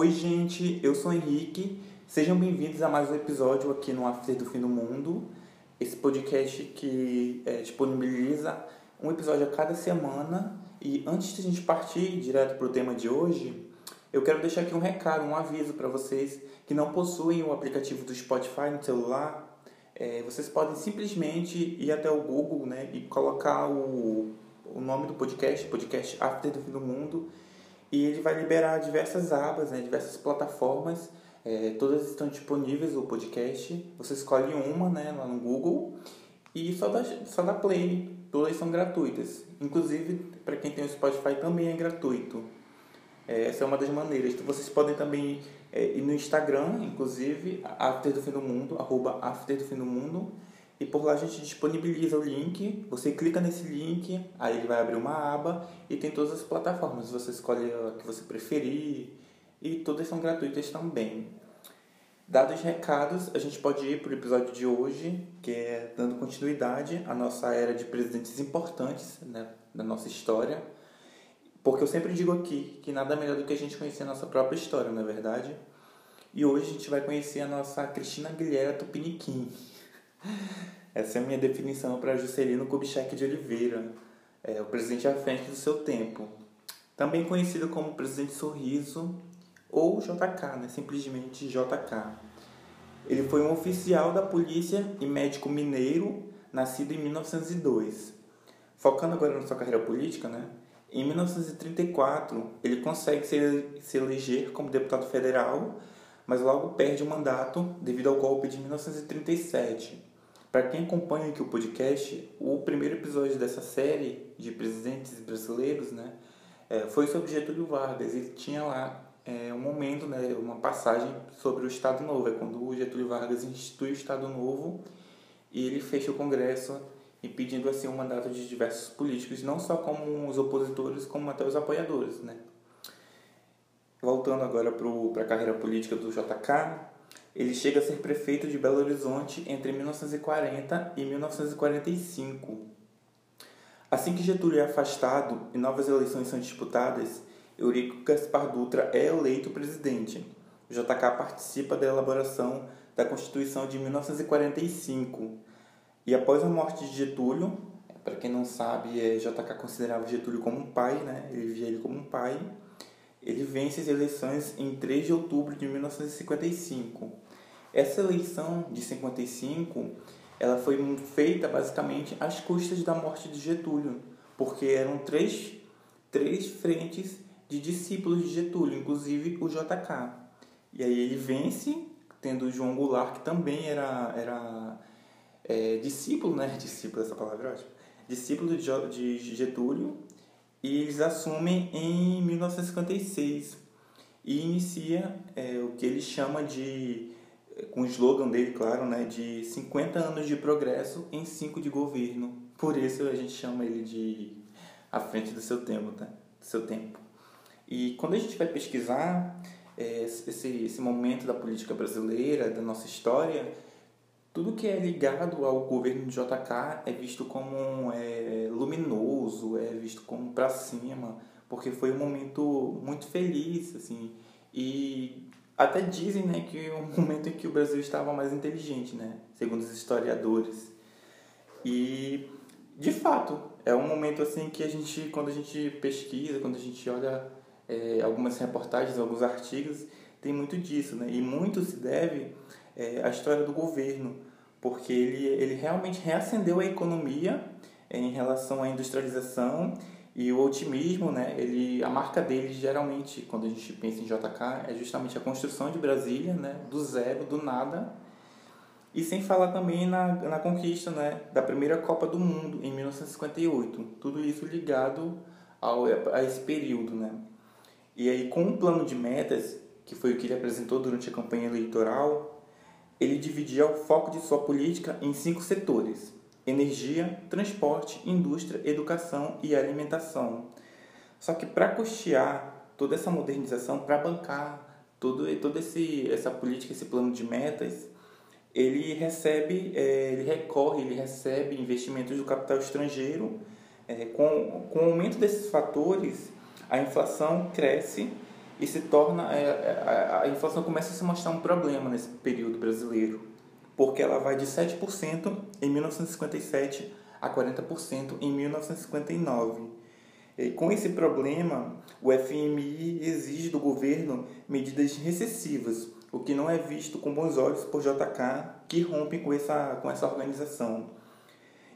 Oi, gente, eu sou o Henrique. Sejam bem-vindos a mais um episódio aqui no After do Fim do Mundo. Esse podcast que é, disponibiliza um episódio a cada semana. E antes de a gente partir direto para o tema de hoje, eu quero deixar aqui um recado, um aviso para vocês que não possuem o aplicativo do Spotify no celular. É, vocês podem simplesmente ir até o Google né, e colocar o, o nome do podcast, podcast After do Fim do Mundo e ele vai liberar diversas abas, né, diversas plataformas, é, todas estão disponíveis o podcast. Você escolhe uma, né, lá no Google e só dá, só dá play. Todas são gratuitas. Inclusive para quem tem o Spotify também é gratuito. É, essa é uma das maneiras. Então, vocês podem também é, ir no Instagram, inclusive, After do Fim do Mundo, arroba After do Fim do Mundo e por lá a gente disponibiliza o link, você clica nesse link, aí ele vai abrir uma aba e tem todas as plataformas, você escolhe a que você preferir e todas são gratuitas também. Dados os recados, a gente pode ir para o episódio de hoje, que é dando continuidade à nossa era de presidentes importantes né, da nossa história. Porque eu sempre digo aqui que nada melhor do que a gente conhecer a nossa própria história, não é verdade? E hoje a gente vai conhecer a nossa Cristina Guilherme Tupiniquim. Essa é a minha definição para Juscelino Kubitschek de Oliveira, é, o presidente à frente do seu tempo. Também conhecido como presidente Sorriso ou JK, né? simplesmente JK. Ele foi um oficial da polícia e médico mineiro, nascido em 1902. Focando agora na sua carreira política, né? em 1934 ele consegue se, eleger como deputado federal, mas logo perde o mandato devido ao golpe de 1937 para quem acompanha aqui o podcast, o primeiro episódio dessa série de presidentes brasileiros, né, é, foi sobre Getúlio Vargas. Ele tinha lá é, um momento, né, uma passagem sobre o Estado Novo. É quando o Getúlio Vargas institui o Estado Novo e ele fecha o Congresso impedindo assim o mandato de diversos políticos, não só como os opositores, como até os apoiadores, né. Voltando agora para a carreira política do JK, ele chega a ser prefeito de Belo Horizonte entre 1940 e 1945. Assim que Getúlio é afastado e novas eleições são disputadas, Eurico Gaspar Dutra é eleito presidente. O JK participa da elaboração da Constituição de 1945. E após a morte de Getúlio, para quem não sabe, é, JK considerava Getúlio como um pai, né? ele via ele como um pai. Ele vence as eleições em 3 de outubro de 1955. Essa eleição de 55, ela foi feita basicamente às custas da morte de Getúlio, porque eram três, três frentes de discípulos de Getúlio, inclusive o JK. E aí ele vence, tendo João Goulart, que também era, era é, discípulo, né? Discípulo, essa palavra é ótima. Discípulo de, de Getúlio, e eles assumem em 1956 e inicia é, o que ele chama de com o slogan dele, claro, né, de 50 anos de progresso em 5 de governo. Por isso a gente chama ele de à frente do seu tempo, tá? Do seu tempo. E quando a gente vai pesquisar é, esse, esse momento da política brasileira, da nossa história, tudo que é ligado ao governo de JK é visto como é, luminoso, é visto como para cima, porque foi um momento muito feliz, assim, e até dizem né, que o momento em que o Brasil estava mais inteligente, né, segundo os historiadores. E, de fato, é um momento assim que a gente, quando a gente pesquisa, quando a gente olha é, algumas reportagens, alguns artigos, tem muito disso. Né? E muito se deve é, à história do governo, porque ele, ele realmente reacendeu a economia é, em relação à industrialização e o otimismo, né, ele, a marca dele geralmente, quando a gente pensa em JK, é justamente a construção de Brasília, né, do zero, do nada. E sem falar também na, na conquista né, da primeira Copa do Mundo, em 1958. Tudo isso ligado ao, a esse período. Né? E aí, com um plano de metas, que foi o que ele apresentou durante a campanha eleitoral, ele dividia o foco de sua política em cinco setores energia, transporte, indústria, educação e alimentação. Só que para custear toda essa modernização, para bancar todo, toda esse, essa política, esse plano de metas, ele recebe, é, ele recorre, ele recebe investimentos do capital estrangeiro. É, com, com o aumento desses fatores, a inflação cresce e se torna é, é, a inflação começa a se mostrar um problema nesse período brasileiro, porque ela vai de 7% em 1957 a 40% em 1959. E com esse problema, o FMI exige do governo medidas recessivas, o que não é visto com bons olhos por JK, que rompe com essa, com essa organização.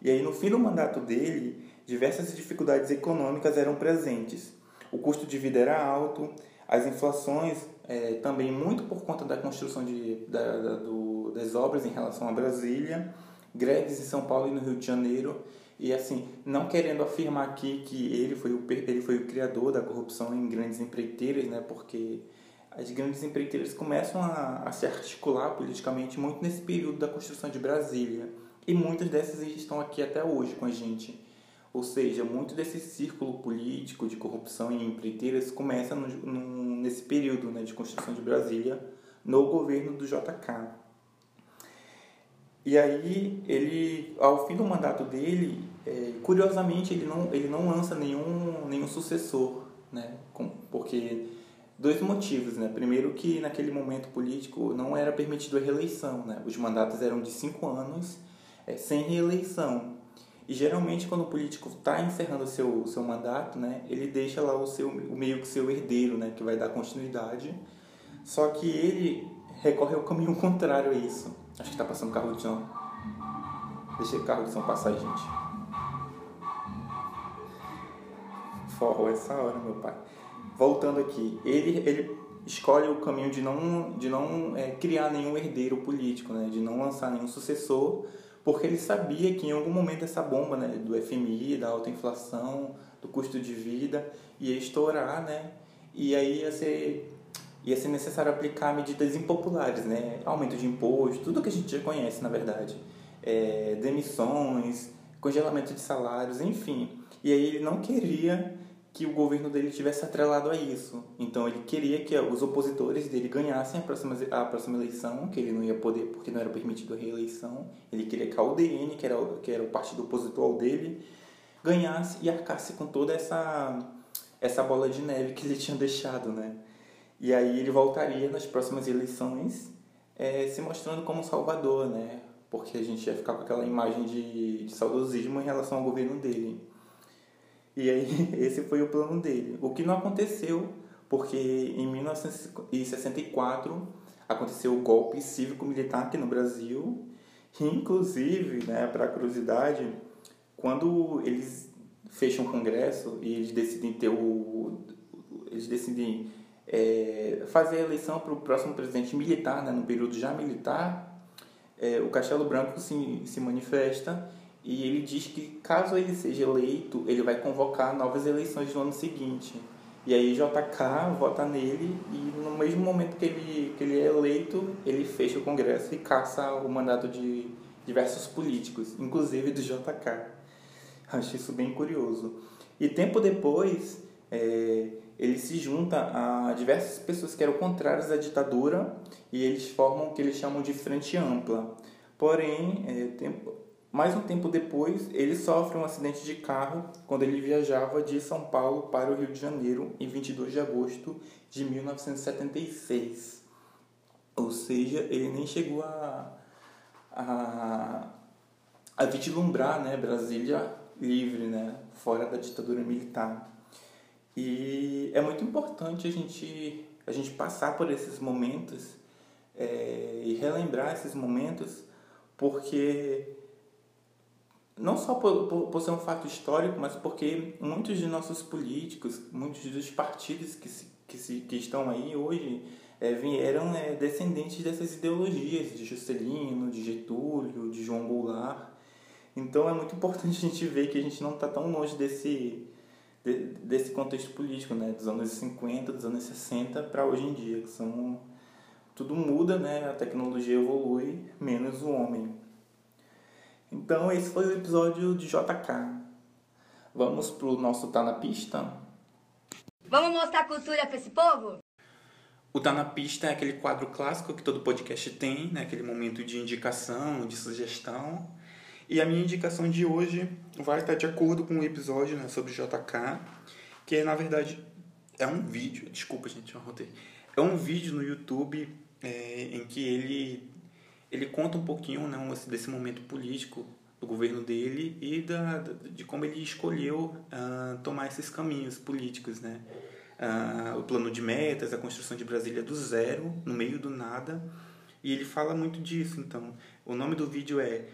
E aí, no fim do mandato dele, diversas dificuldades econômicas eram presentes. O custo de vida era alto, as inflações, é, também muito por conta da construção de, da, da, do, das obras em relação a Brasília, greves em São Paulo e no Rio de Janeiro, e assim, não querendo afirmar aqui que ele foi o, ele foi o criador da corrupção em grandes empreiteiras, né, porque as grandes empreiteiras começam a, a se articular politicamente muito nesse período da construção de Brasília. E muitas dessas estão aqui até hoje com a gente. Ou seja, muito desse círculo político de corrupção em empreiteiras começa no, no, nesse período né, de construção de Brasília no governo do JK. E aí, ele, ao fim do mandato dele, é, curiosamente, ele não, ele não lança nenhum, nenhum sucessor, né? Com, porque dois motivos, né? Primeiro que naquele momento político não era permitido a reeleição, né? Os mandatos eram de cinco anos, é, sem reeleição. E geralmente quando o político está encerrando o seu, seu mandato, né, ele deixa lá o seu o meio que seu herdeiro, né, que vai dar continuidade. Só que ele recorre ao caminho contrário a isso. Acho que está passando o carro de som. Deixa o carro de som passar, gente. Forró essa hora, meu pai. Voltando aqui, ele, ele escolhe o caminho de não, de não é, criar nenhum herdeiro político, né, de não lançar nenhum sucessor porque ele sabia que em algum momento essa bomba né, do FMI, da alta inflação, do custo de vida, ia estourar, né? E aí ia ser, ia ser necessário aplicar medidas impopulares, né? Aumento de imposto, tudo que a gente já conhece, na verdade. É, demissões, congelamento de salários, enfim. E aí ele não queria que o governo dele tivesse atrelado a isso. Então ele queria que os opositores dele ganhassem a próxima, a próxima eleição, que ele não ia poder porque não era permitido a reeleição. Ele queria que a UDN, que era, que era o partido opositor ao dele, ganhasse e arcasse com toda essa, essa bola de neve que ele tinha deixado, né? E aí ele voltaria nas próximas eleições é, se mostrando como salvador, né? Porque a gente ia ficar com aquela imagem de, de saudosismo em relação ao governo dele. E aí esse foi o plano dele. O que não aconteceu, porque em 1964 aconteceu o golpe cívico-militar aqui no Brasil. E, inclusive, né, para curiosidade, quando eles fecham o Congresso e eles decidem ter o. Eles decidem é, fazer a eleição para o próximo presidente militar, né, no período já militar, é, o Castelo Branco se, se manifesta e ele diz que caso ele seja eleito, ele vai convocar novas eleições no ano seguinte. E aí JK vota nele e no mesmo momento que ele, que ele é eleito, ele fecha o Congresso e caça o mandato de diversos políticos, inclusive do JK. Acho isso bem curioso. E tempo depois, é, ele se junta a diversas pessoas que eram contrárias à ditadura e eles formam o que eles chamam de Frente Ampla. Porém, é, tempo, mais um tempo depois, ele sofre um acidente de carro quando ele viajava de São Paulo para o Rio de Janeiro em 22 de agosto de 1976. Ou seja, ele nem chegou a, a, a vislumbrar né, Brasília livre, né, fora da ditadura militar. E é muito importante a gente, a gente passar por esses momentos é, e relembrar esses momentos, porque não só por, por, por, ser um fato histórico, mas porque muitos de nossos políticos, muitos dos partidos que, se, que, se, que estão aí hoje é, vieram é, descendentes dessas ideologias de Juscelino, de Getúlio, de João Goulart. Então é muito importante a gente ver que a gente não está tão longe desse, de, desse contexto político, né? dos anos 50, dos anos 60 para hoje em dia, que são tudo muda, né? A tecnologia evolui, menos o homem. Então esse foi o episódio de JK. Vamos pro nosso Tá na Pista? Vamos mostrar cultura pra esse povo? O Tá na Pista é aquele quadro clássico que todo podcast tem, né? aquele momento de indicação, de sugestão. E a minha indicação de hoje vai estar de acordo com o episódio né, sobre JK, que é, na verdade é um vídeo, desculpa gente, eu arrotei. É um vídeo no YouTube é, em que ele, ele conta um pouquinho né, desse momento político do governo dele e da, de como ele escolheu uh, tomar esses caminhos políticos, né? Uh, o plano de metas, a construção de Brasília do zero, no meio do nada, e ele fala muito disso. Então, o nome do vídeo é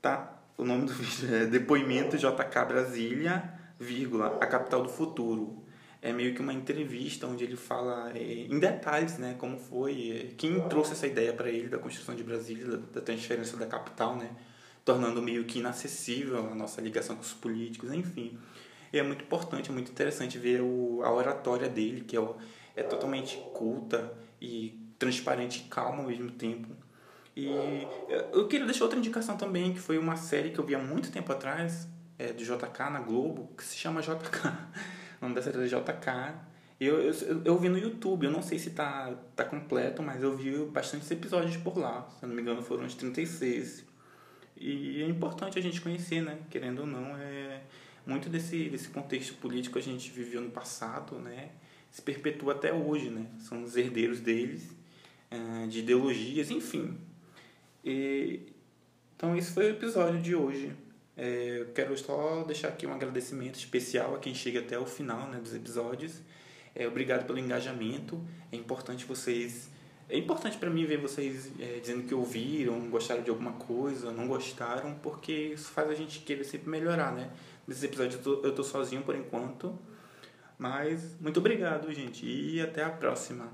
tá, o nome do vídeo é Depoimento JK Brasília, vírgula, a capital do futuro. É meio que uma entrevista onde ele fala é, em detalhes, né, como foi, é, quem trouxe essa ideia para ele da construção de Brasília, da, da transferência da capital, né? tornando meio que inacessível a nossa ligação com os políticos, enfim. E é muito importante, é muito interessante ver o, a oratória dele, que é, é totalmente culta e transparente e calma ao mesmo tempo. E eu queria deixar outra indicação também, que foi uma série que eu vi há muito tempo atrás, é, do JK na Globo, que se chama JK. O nome da série é JK. Eu, eu, eu vi no YouTube, eu não sei se tá, tá completo, mas eu vi bastantes episódios por lá. Se eu não me engano, foram uns 36. E é importante a gente conhecer, né? Querendo ou não, é muito desse, desse contexto político que a gente viveu no passado, né? Se perpetua até hoje, né? São os herdeiros deles, é, de ideologias, enfim. E, então, esse foi o episódio de hoje. É, quero só deixar aqui um agradecimento especial a quem chega até o final né, dos episódios. É, obrigado pelo engajamento. É importante vocês é importante para mim ver vocês é, dizendo que ouviram, gostaram de alguma coisa, não gostaram, porque isso faz a gente querer sempre melhorar, né? Nesses episódios eu tô, eu tô sozinho por enquanto. Mas muito obrigado, gente, e até a próxima.